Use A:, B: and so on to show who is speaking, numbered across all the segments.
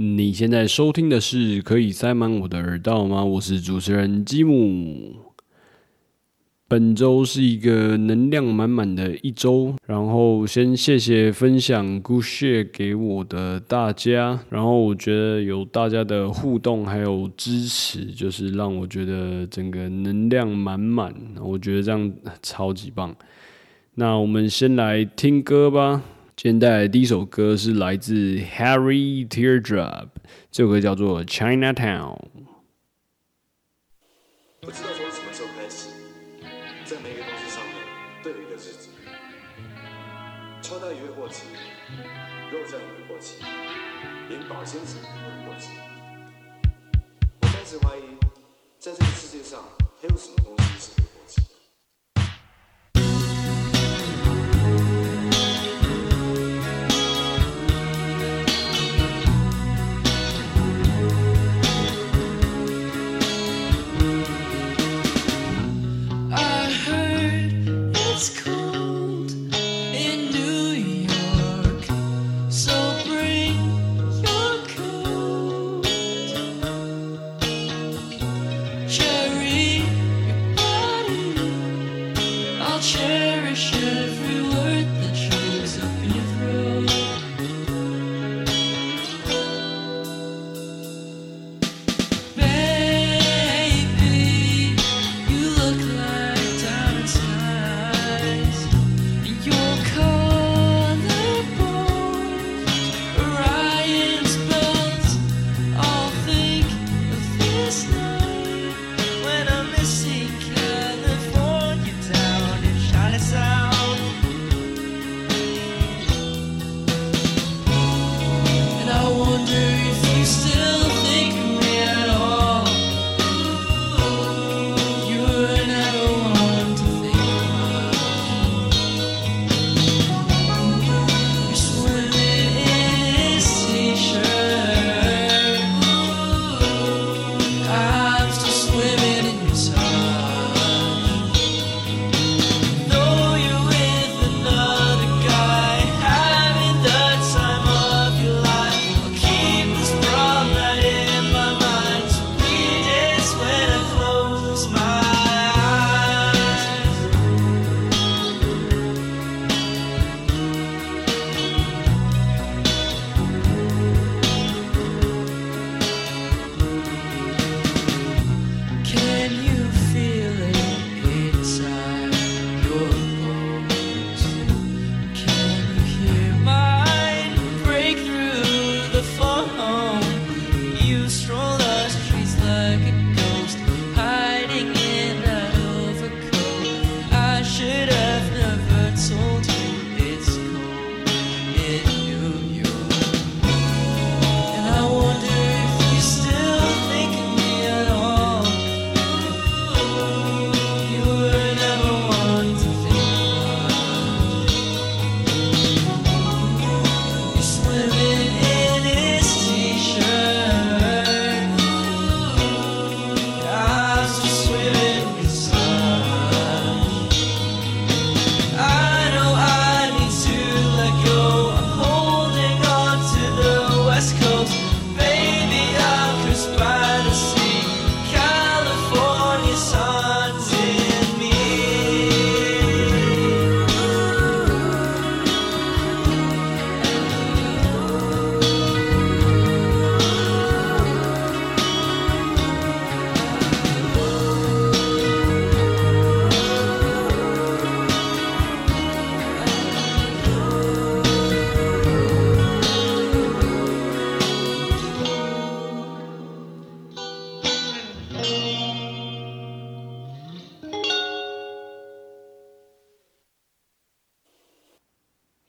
A: 你现在收听的是可以塞满我的耳道吗？我是主持人吉姆。本周是一个能量满满的一周，然后先谢谢分享 g o o s h a r e 给我的大家，然后我觉得有大家的互动还有支持，就是让我觉得整个能量满满，我觉得这样超级棒。那我们先来听歌吧。今天带来的第一首歌是来自 Harry Teardrop，这首歌叫做 Chinatown。
B: 不知道从什么时候开始，在每个东西上面都有一个日子。超带也会过期，肉酱也会过期，连保鲜纸都会过期。我开始怀疑，在这个世界上还有什么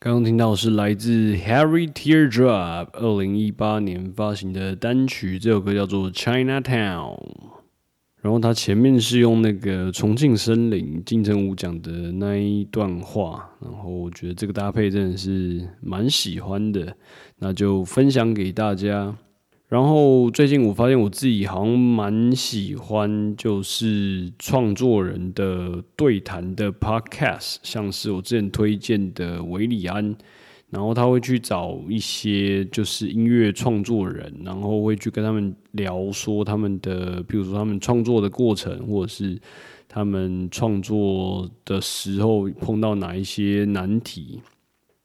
A: 刚刚听到是来自 Harry Teardrop 二零一八年发行的单曲，这首歌叫做 Chinatown。然后它前面是用那个重庆森林金城武讲的那一段话，然后我觉得这个搭配真的是蛮喜欢的，那就分享给大家。然后最近我发现我自己好像蛮喜欢，就是创作人的对谈的 podcast，像是我之前推荐的维里安，然后他会去找一些就是音乐创作人，然后会去跟他们聊说他们的，比如说他们创作的过程，或者是他们创作的时候碰到哪一些难题。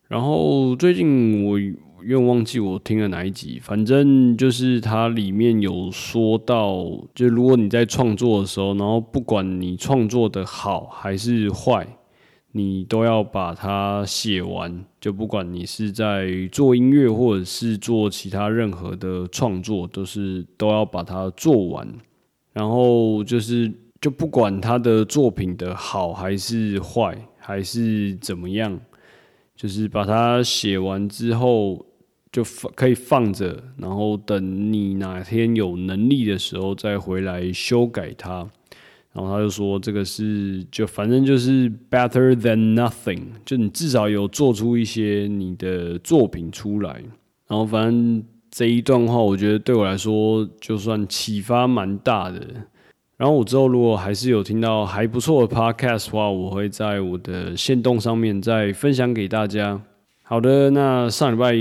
A: 然后最近我有点忘记我听了哪一集，反正就是它里面有说到，就如果你在创作的时候，然后不管你创作的好还是坏。你都要把它写完，就不管你是在做音乐或者是做其他任何的创作，都是都要把它做完。然后就是就不管他的作品的好还是坏还是怎么样，就是把它写完之后就放可以放着，然后等你哪天有能力的时候再回来修改它。然后他就说：“这个是就反正就是 better than nothing，就你至少有做出一些你的作品出来。然后反正这一段话，我觉得对我来说就算启发蛮大的。然后我之后如果还是有听到还不错的 podcast 的话，我会在我的线动上面再分享给大家。好的，那上礼拜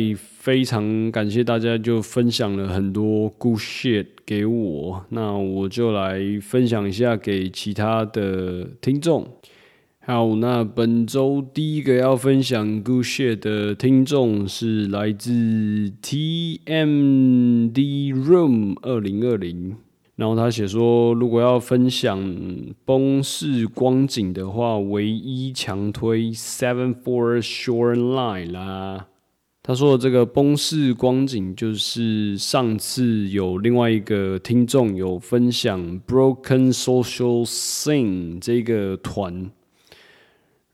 A: 非常感谢大家，就分享了很多 good shit。”给我，那我就来分享一下给其他的听众。好，那本周第一个要分享 Good Shit 的听众是来自 TMD Room 二零二零，然后他写说，如果要分享崩式光景的话，唯一强推 Seven Four Shore Line 啦。他说的这个崩式光景，就是上次有另外一个听众有分享 Broken Social Scene 这个团，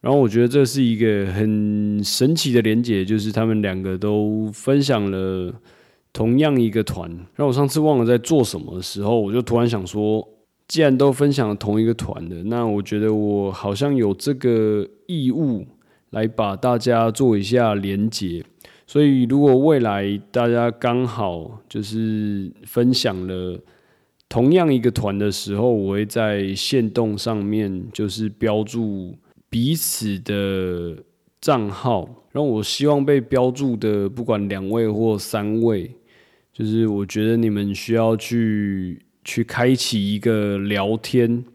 A: 然后我觉得这是一个很神奇的连结，就是他们两个都分享了同样一个团。让我上次忘了在做什么的时候，我就突然想说，既然都分享了同一个团的，那我觉得我好像有这个义务来把大家做一下连结。所以，如果未来大家刚好就是分享了同样一个团的时候，我会在线动上面就是标注彼此的账号，然后我希望被标注的不管两位或三位，就是我觉得你们需要去去开启一个聊天，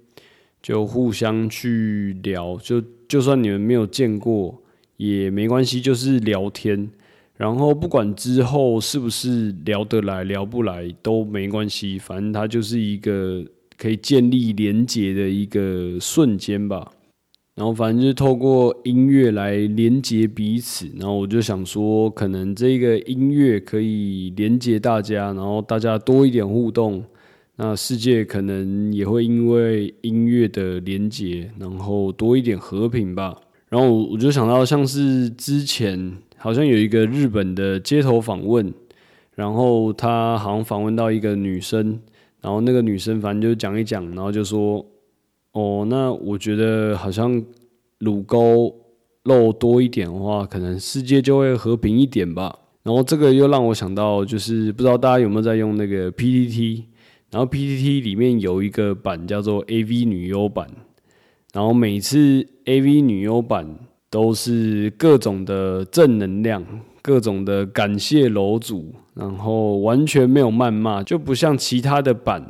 A: 就互相去聊，就就算你们没有见过也没关系，就是聊天。然后不管之后是不是聊得来、聊不来都没关系，反正它就是一个可以建立连接的一个瞬间吧。然后反正就是透过音乐来连接彼此。然后我就想说，可能这个音乐可以连接大家，然后大家多一点互动，那世界可能也会因为音乐的连接，然后多一点和平吧。然后我就想到，像是之前。好像有一个日本的街头访问，然后他好像访问到一个女生，然后那个女生反正就讲一讲，然后就说：“哦，那我觉得好像乳沟肉多一点的话，可能世界就会和平一点吧。”然后这个又让我想到，就是不知道大家有没有在用那个 PPT，然后 PPT 里面有一个版叫做 AV 女优版，然后每次 AV 女优版。都是各种的正能量，各种的感谢楼主，然后完全没有谩骂，就不像其他的版，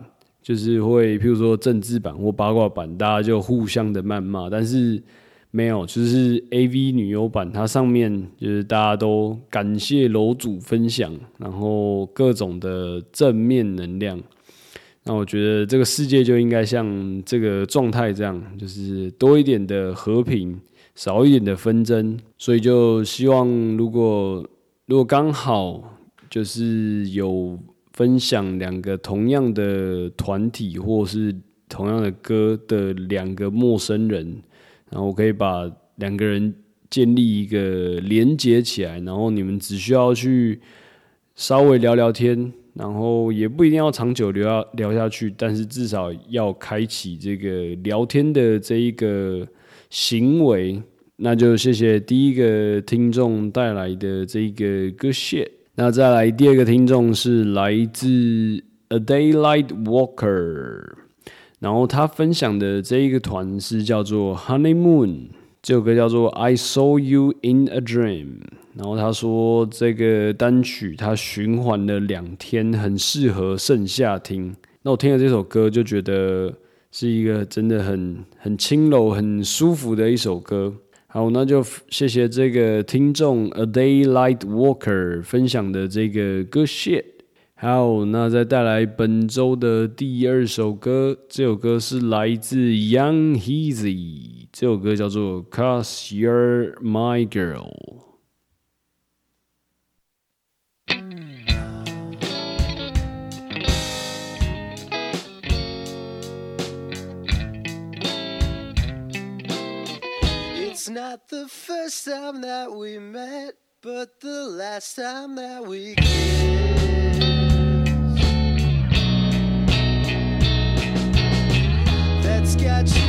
A: 就是会，譬如说政治版或八卦版，大家就互相的谩骂，但是没有，就是 A V 女优版，它上面就是大家都感谢楼主分享，然后各种的正面能量，那我觉得这个世界就应该像这个状态这样，就是多一点的和平。少一点的纷争，所以就希望，如果如果刚好就是有分享两个同样的团体或是同样的歌的两个陌生人，然后我可以把两个人建立一个连接起来，然后你们只需要去稍微聊聊天，然后也不一定要长久聊聊下去，但是至少要开启这个聊天的这一个。行为。那就谢谢第一个听众带来的这个歌谢。那再来第二个听众是来自 A Daylight Walker，然后他分享的这一个团是叫做 Honeymoon，这首歌叫做 I Saw You in a Dream。然后他说这个单曲他循环了两天，很适合盛夏听。那我听了这首歌就觉得是一个真的很很轻柔很舒服的一首歌。好那就谢谢这个听众 a day light walker 分享的这个 good shit 好那再带来本周的第二首歌。这首歌是来自 young heazy 这首歌叫做 cause you're my girl
C: the first time that we met, but the last time that we kissed. That's got you.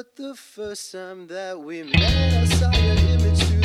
C: But the first time that we met, I saw your image.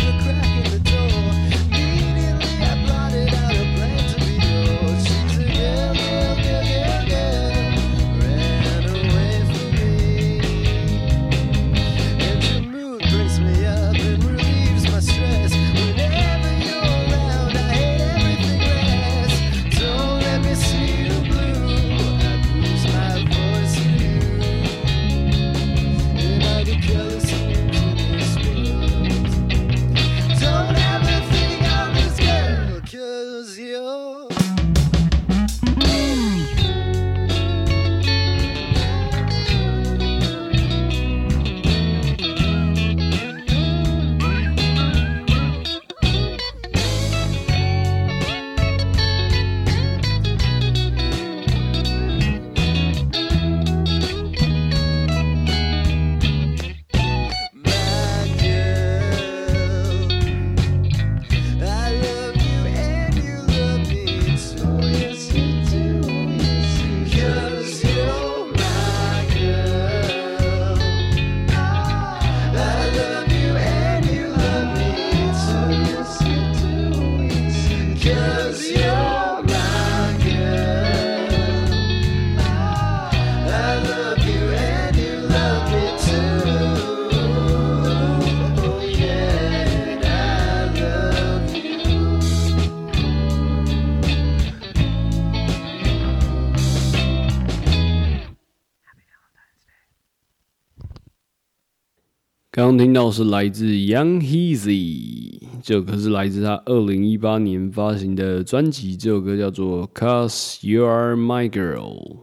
A: 刚刚听到是来自 young heezy 这首歌是来自他二零一八年发行的专辑这首歌叫做 cause you are my girl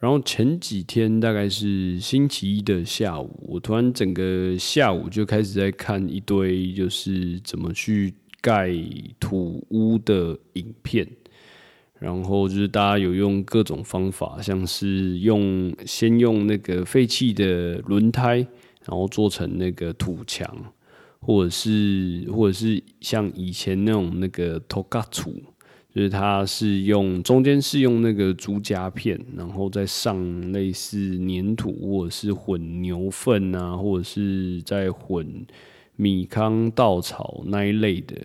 A: 然后前几天大概是星期一的下午我突然整个下午就开始在看一堆就是怎么去盖土屋的影片。然后就是大家有用各种方法像是用先用那个废弃的轮胎然后做成那个土墙，或者是或者是像以前那种那个 togatsu，就是它是用中间是用那个竹夹片，然后再上类似粘土或者是混牛粪啊，或者是在混米糠稻草那一类的。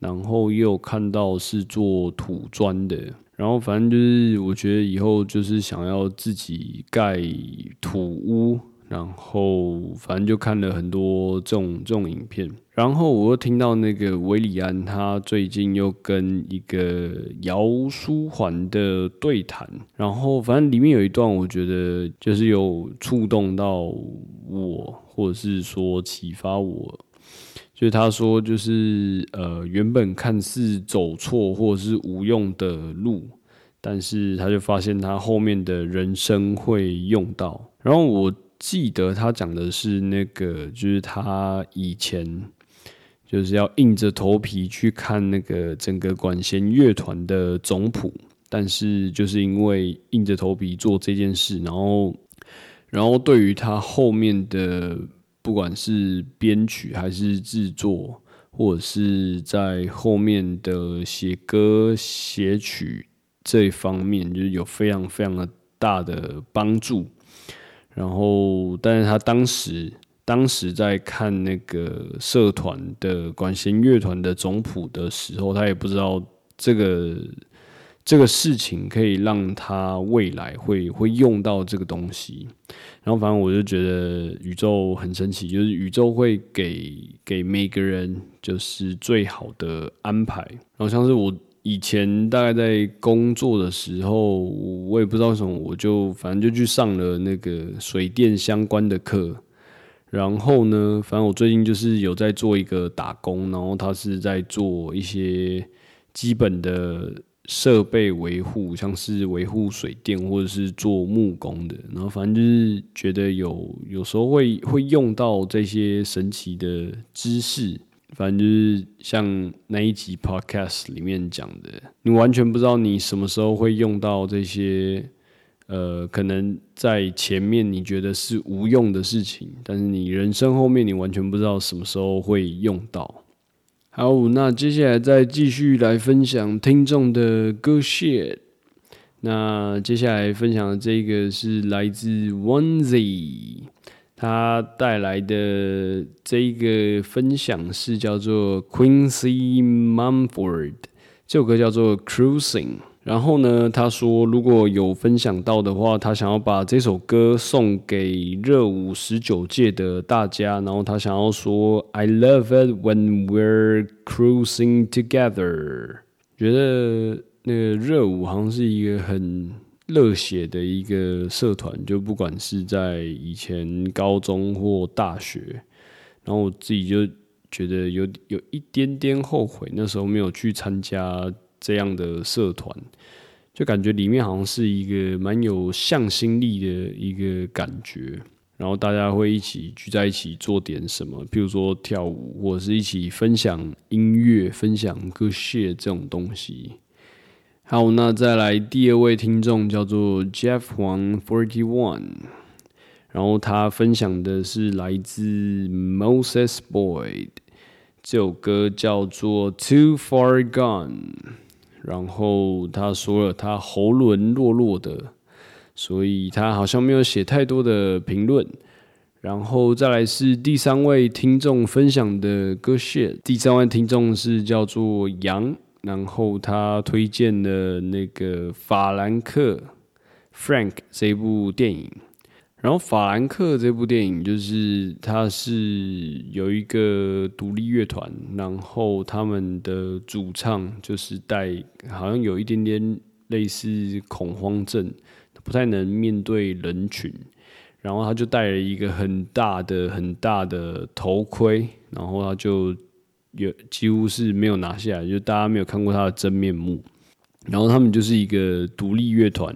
A: 然后又看到是做土砖的，然后反正就是我觉得以后就是想要自己盖土屋，然后反正就看了很多这种这种影片，然后我又听到那个维里安他最近又跟一个姚书桓的对谈，然后反正里面有一段我觉得就是有触动到我，或者是说启发我。就是他说，就是呃，原本看似走错或者是无用的路，但是他就发现他后面的人生会用到。然后我记得他讲的是那个，就是他以前就是要硬着头皮去看那个整个管弦乐团的总谱，但是就是因为硬着头皮做这件事，然后然后对于他后面的。不管是编曲还是制作，或者是在后面的写歌写曲这一方面，就是有非常非常的大的帮助。然后，但是他当时当时在看那个社团的管弦乐团的总谱的时候，他也不知道这个。这个事情可以让他未来会会用到这个东西，然后反正我就觉得宇宙很神奇，就是宇宙会给给每个人就是最好的安排。然后像是我以前大概在工作的时候，我也不知道什么，我就反正就去上了那个水电相关的课。然后呢，反正我最近就是有在做一个打工，然后他是在做一些基本的。设备维护，像是维护水电或者是做木工的，然后反正就是觉得有有时候会会用到这些神奇的知识，反正就是像那一集 podcast 里面讲的，你完全不知道你什么时候会用到这些，呃，可能在前面你觉得是无用的事情，但是你人生后面你完全不知道什么时候会用到。好，那接下来再继续来分享听众的歌 shit。那接下来分享的这个是来自 Onezy，他带来的这一个分享是叫做 Quincy Mumford，这首歌叫做 Cruising。然后呢，他说如果有分享到的话，他想要把这首歌送给热舞十九届的大家。然后他想要说：“I love it when we're cruising together。”觉得那个热舞好像是一个很热血的一个社团，就不管是在以前高中或大学。然后我自己就觉得有有一点点后悔，那时候没有去参加。这样的社团，就感觉里面好像是一个蛮有向心力的一个感觉，然后大家会一起聚在一起做点什么，譬如说跳舞，或者是一起分享音乐、分享歌谢这种东西。好，那再来第二位听众叫做 Jeff Huang Forty One，然后他分享的是来自 Moses Boyd，这首歌叫做 Too Far Gone。然后他说了，他喉咙弱弱的，所以他好像没有写太多的评论。然后再来是第三位听众分享的歌谢，第三位听众是叫做杨，然后他推荐了那个法兰克 Frank 这部电影。然后《法兰克》这部电影就是他是有一个独立乐团，然后他们的主唱就是带好像有一点点类似恐慌症，不太能面对人群，然后他就戴了一个很大的很大的头盔，然后他就有几乎是没有拿下来，就大家没有看过他的真面目。然后他们就是一个独立乐团。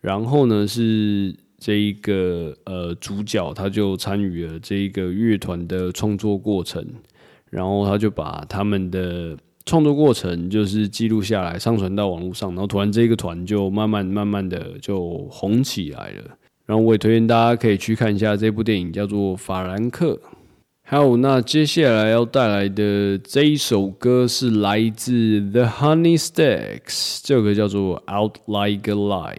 A: 然后呢是这一个呃主角他就参与了这一个乐团的创作过程，然后他就把他们的创作过程就是记录下来，上传到网络上，然后突然这个团就慢慢慢慢的就红起来了。然后我也推荐大家可以去看一下这部电影，叫做《法兰克》。还有，那接下来要带来的这一首歌是来自 The Honey Stacks，这首歌叫做《Out Like a Light》。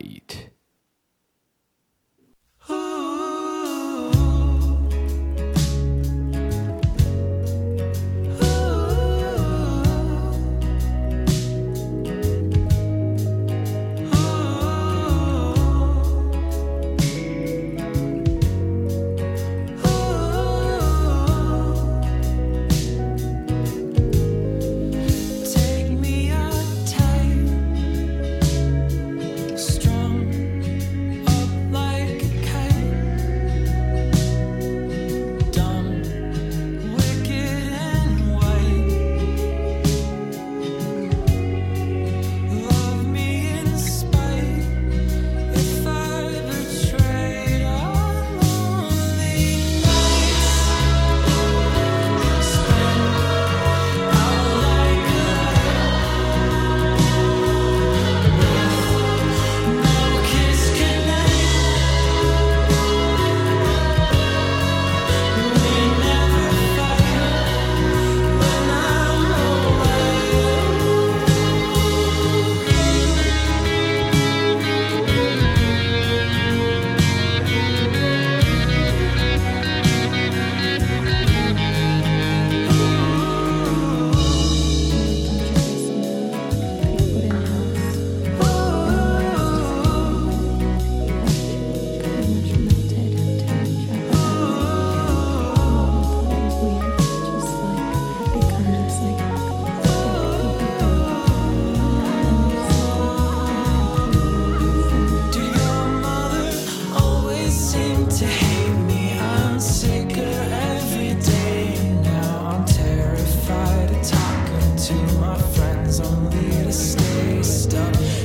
B: My friends only to stay stuck.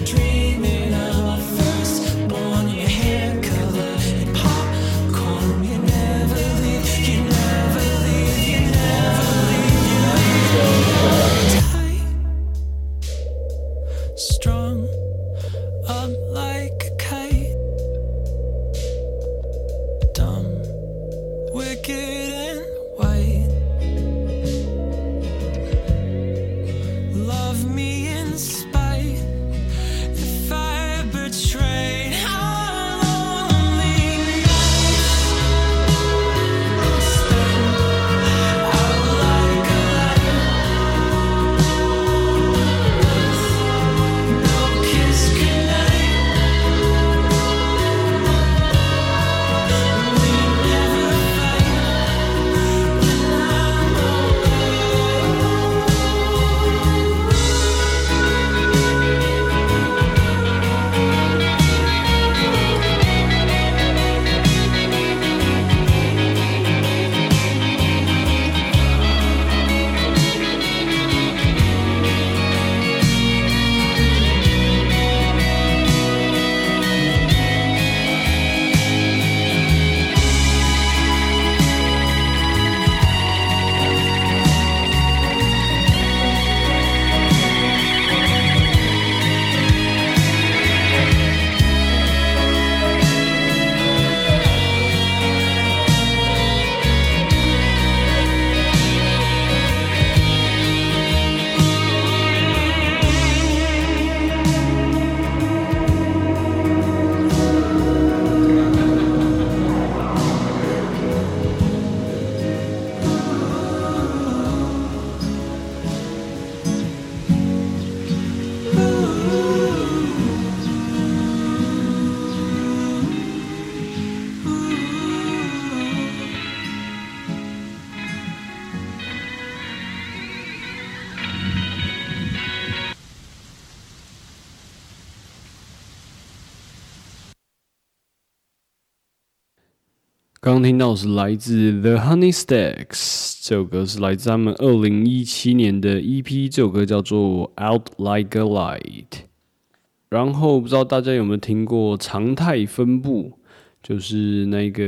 A: 刚听到的是来自 The Honey Stacks，这首歌是来自他们二零一七年的 EP，这首歌叫做《Out Like a Light》。然后不知道大家有没有听过常态分布，就是那个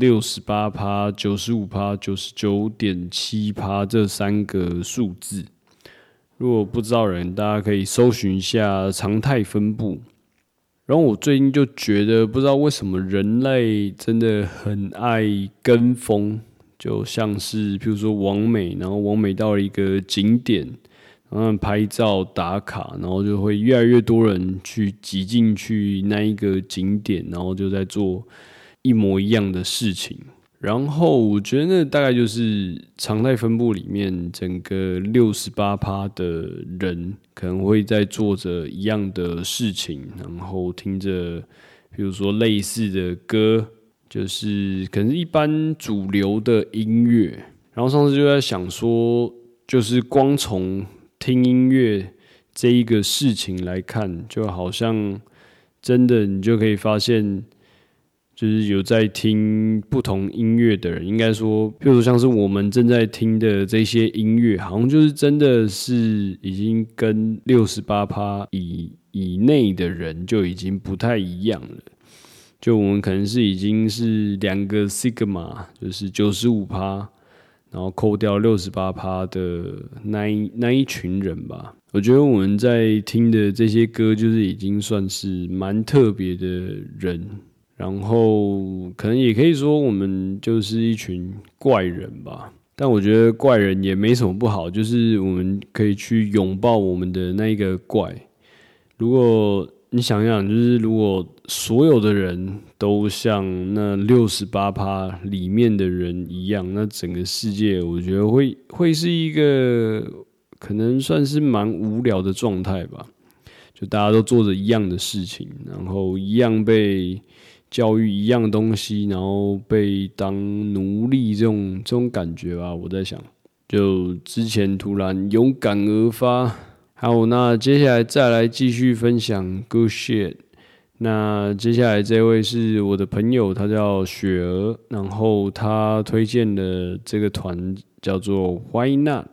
A: 六十八趴、九十五趴、九十九点七趴这三个数字。如果不知道人，大家可以搜寻一下常态分布。然后我最近就觉得，不知道为什么人类真的很爱跟风，就像是譬如说王美，然后王美到了一个景点，然后拍照打卡，然后就会越来越多人去挤进去那一个景点，然后就在做一模一样的事情。然后我觉得那大概就是常态分布里面整个六十八趴的人可能会在做着一样的事情，然后听着比如说类似的歌，就是可能是一般主流的音乐。然后上次就在想说，就是光从听音乐这一个事情来看，就好像真的你就可以发现。就是有在听不同音乐的人，应该说，譬如像是我们正在听的这些音乐，好像就是真的是已经跟六十八趴以以内的人就已经不太一样了。就我们可能是已经是两个 sigma，就是九十五趴，然后扣掉六十八趴的那一那一群人吧。我觉得我们在听的这些歌，就是已经算是蛮特别的人。然后可能也可以说，我们就是一群怪人吧。但我觉得怪人也没什么不好，就是我们可以去拥抱我们的那一个怪。如果你想想，就是如果所有的人都像那六十八趴里面的人一样，那整个世界我觉得会会是一个可能算是蛮无聊的状态吧。就大家都做着一样的事情，然后一样被。教育一样东西，然后被当奴隶这种这种感觉吧。我在想，就之前突然有感而发。好，那接下来再来继续分享 Good shit。那接下来这位是我的朋友，他叫雪儿，然后他推荐的这个团叫做 Why Not，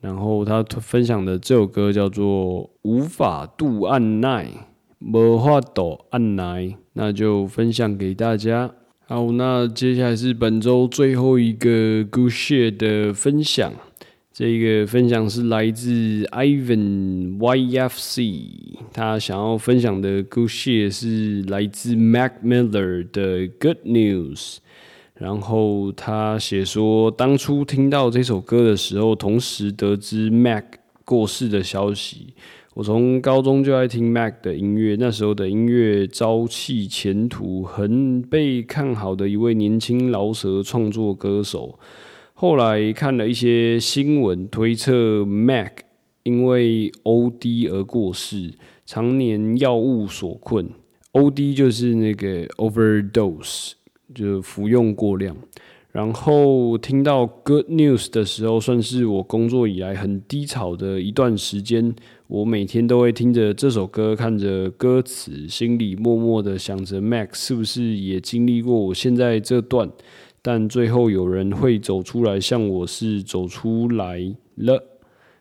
A: 然后他分享的这首歌叫做无法度按耐。无法度按耐，那就分享给大家。好，那接下来是本周最后一个 Good Share 的分享。这个分享是来自 Ivan YFC，他想要分享的 Good Share 是来自 Mac Miller 的 Good News。然后他写说，当初听到这首歌的时候，同时得知 Mac 过世的消息。我从高中就爱听 Mac 的音乐，那时候的音乐朝气前途，很被看好的一位年轻饶舌创作歌手。后来看了一些新闻，推测 Mac 因为 OD 而过世，常年药物所困。OD 就是那个 overdose，就服用过量。然后听到 Good News 的时候，算是我工作以来很低潮的一段时间。我每天都会听着这首歌，看着歌词，心里默默的想着：Max 是不是也经历过我现在这段？但最后有人会走出来，像我是走出来了，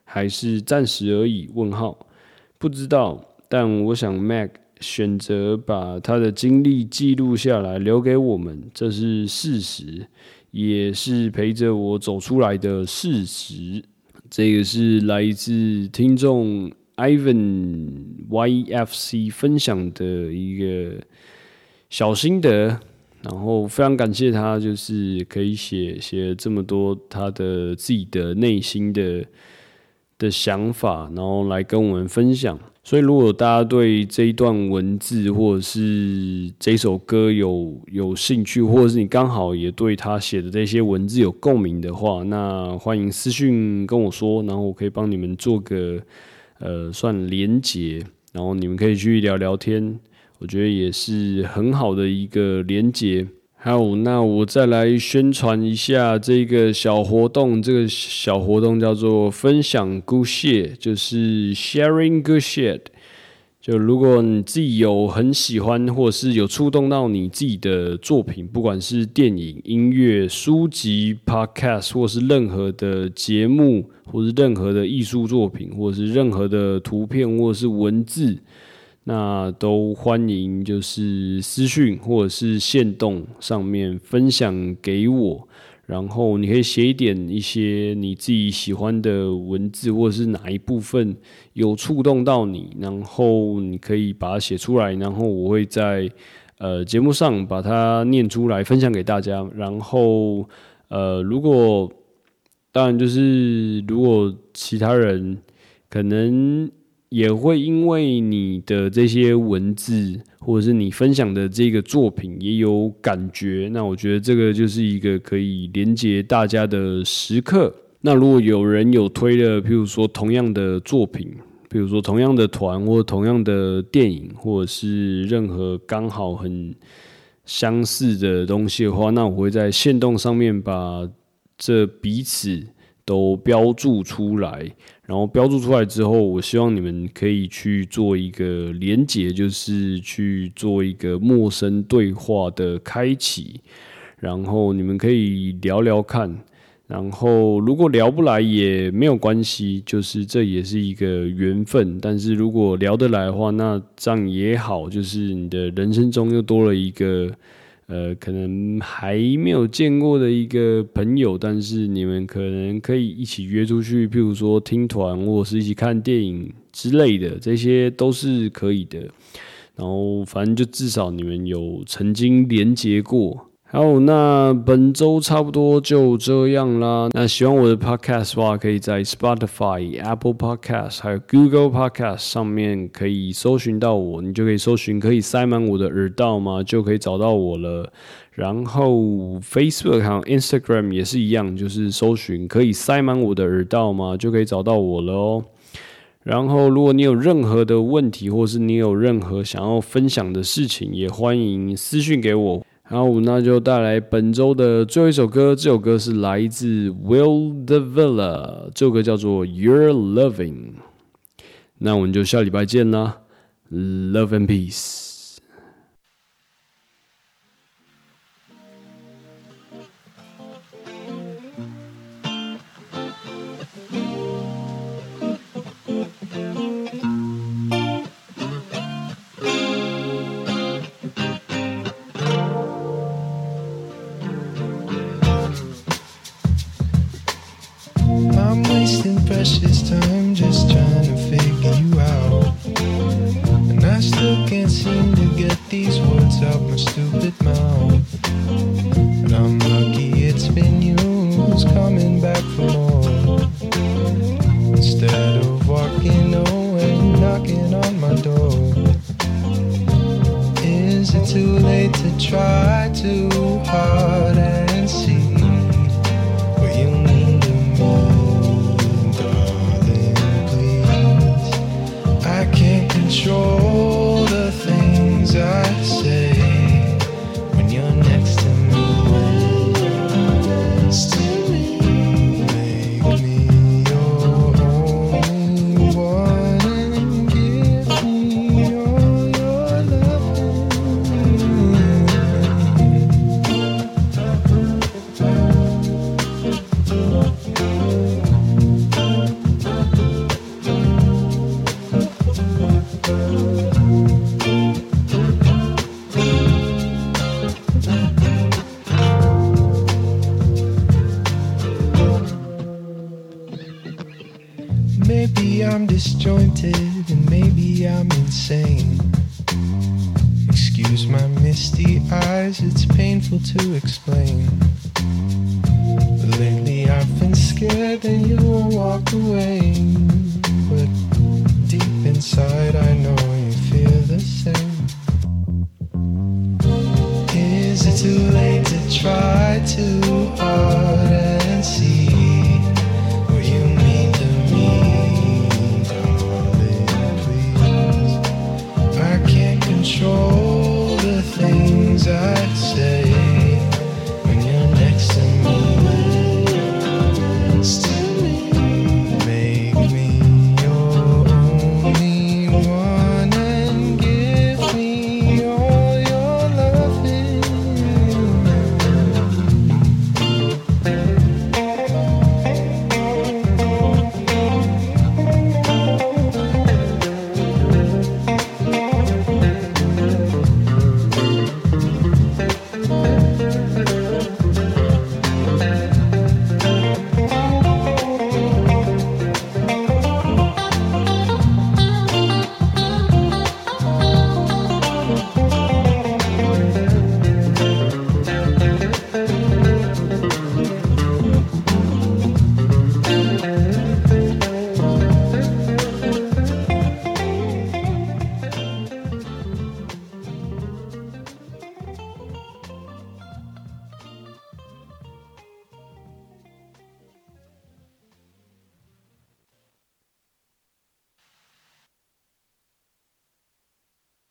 A: 还是暂时而已？问号，不知道。但我想，Max 选择把他的经历记录下来，留给我们，这是事实，也是陪着我走出来的事实。这个是来自听众。Ivan YFC 分享的一个小心得，然后非常感谢他，就是可以写写这么多他的自己的内心的的想法，然后来跟我们分享。所以，如果大家对这一段文字或者是这首歌有有兴趣，或者是你刚好也对他写的这些文字有共鸣的话，那欢迎私讯跟我说，然后我可以帮你们做个。呃，算连结，然后你们可以去聊聊天，我觉得也是很好的一个连结。好，那我再来宣传一下这个小活动，这个小活动叫做分享 good shit，就是 sharing good shit。就如果你自己有很喜欢，或者是有触动到你自己的作品，不管是电影、音乐、书籍、podcast，或是任何的节目，或是任何的艺术作品，或者是任何的图片，或者是文字，那都欢迎就是私讯或者是线动上面分享给我。然后你可以写一点一些你自己喜欢的文字，或者是哪一部分有触动到你，然后你可以把它写出来，然后我会在呃节目上把它念出来分享给大家。然后呃，如果当然就是如果其他人可能也会因为你的这些文字，或者是你分享的这个作品也有感觉，那我觉得这个就是一个可以连接大家的时刻。那如果有人有推的，譬如说同样的作品，比如说同样的团或同样的电影，或者是任何刚好很相似的东西的话，那我会在线动上面把这彼此都标注出来。然后标注出来之后，我希望你们可以去做一个连接，就是去做一个陌生对话的开启。然后你们可以聊聊看，然后如果聊不来也没有关系，就是这也是一个缘分。但是如果聊得来的话，那这样也好，就是你的人生中又多了一个。呃，可能还没有见过的一个朋友，但是你们可能可以一起约出去，譬如说听团，或者是一起看电影之类的，这些都是可以的。然后，反正就至少你们有曾经连接过。好，那本周差不多就这样啦。那喜欢我的 podcast 的话，可以在 Spotify、Apple Podcast 还有 Google Podcast 上面可以搜寻到我，你就可以搜寻可以塞满我的耳道吗？就可以找到我了。然后 Facebook 还有 Instagram 也是一样，就是搜寻可以塞满我的耳道吗？就可以找到我了哦。然后，如果你有任何的问题，或是你有任何想要分享的事情，也欢迎私讯给我。好，那就带来本周的最后一首歌。这首歌是来自 Will the Villa，这首歌叫做《You're Loving》。那我们就下礼拜见啦，Love and Peace。